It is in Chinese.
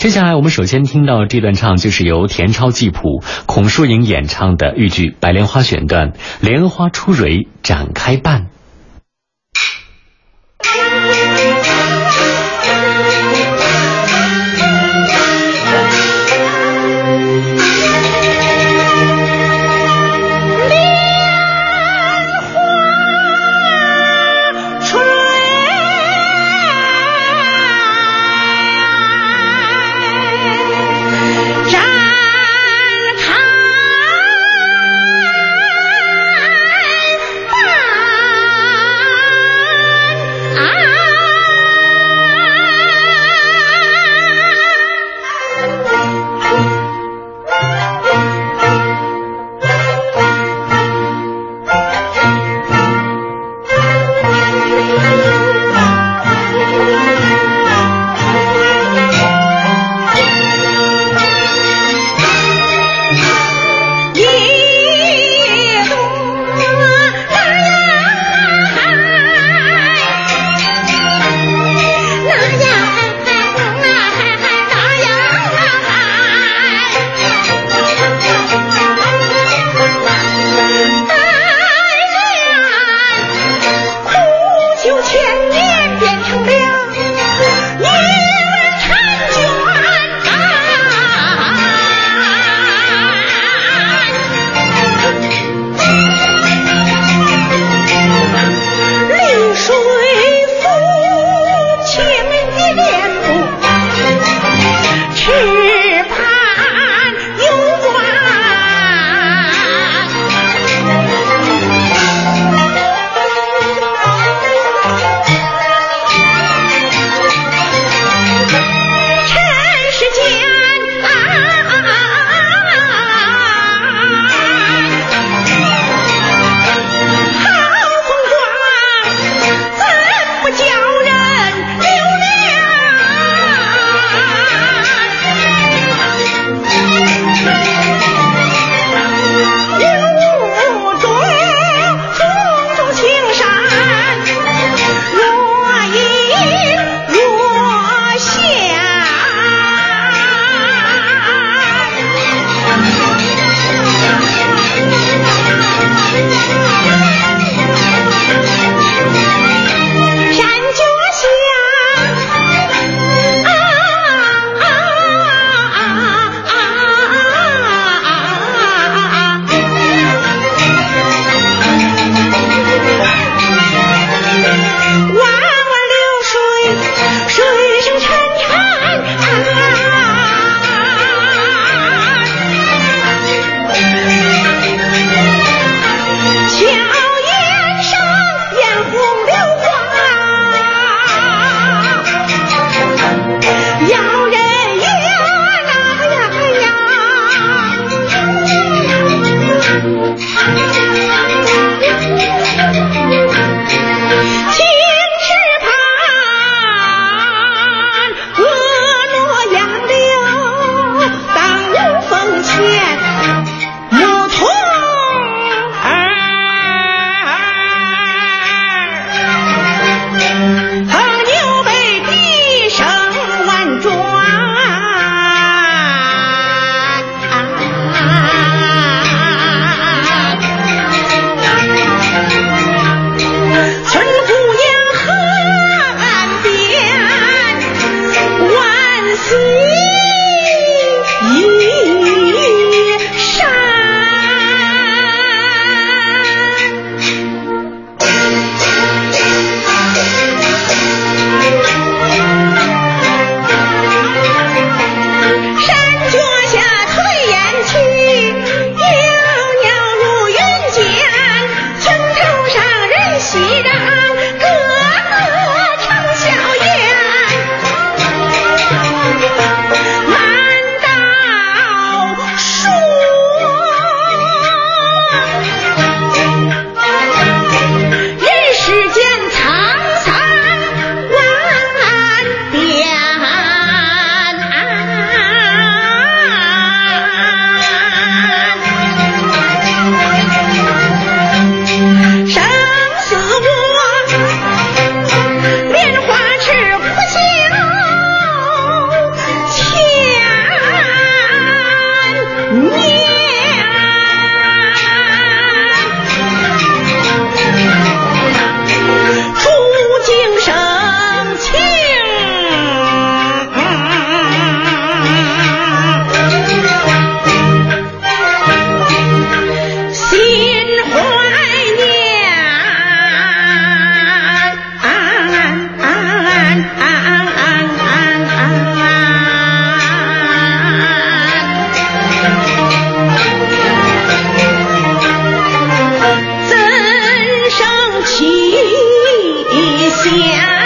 接下来我们首先听到这段唱，就是由田超记谱、孔淑莹演唱的豫剧《白莲花》选段：“莲花初蕊展开瓣。”心。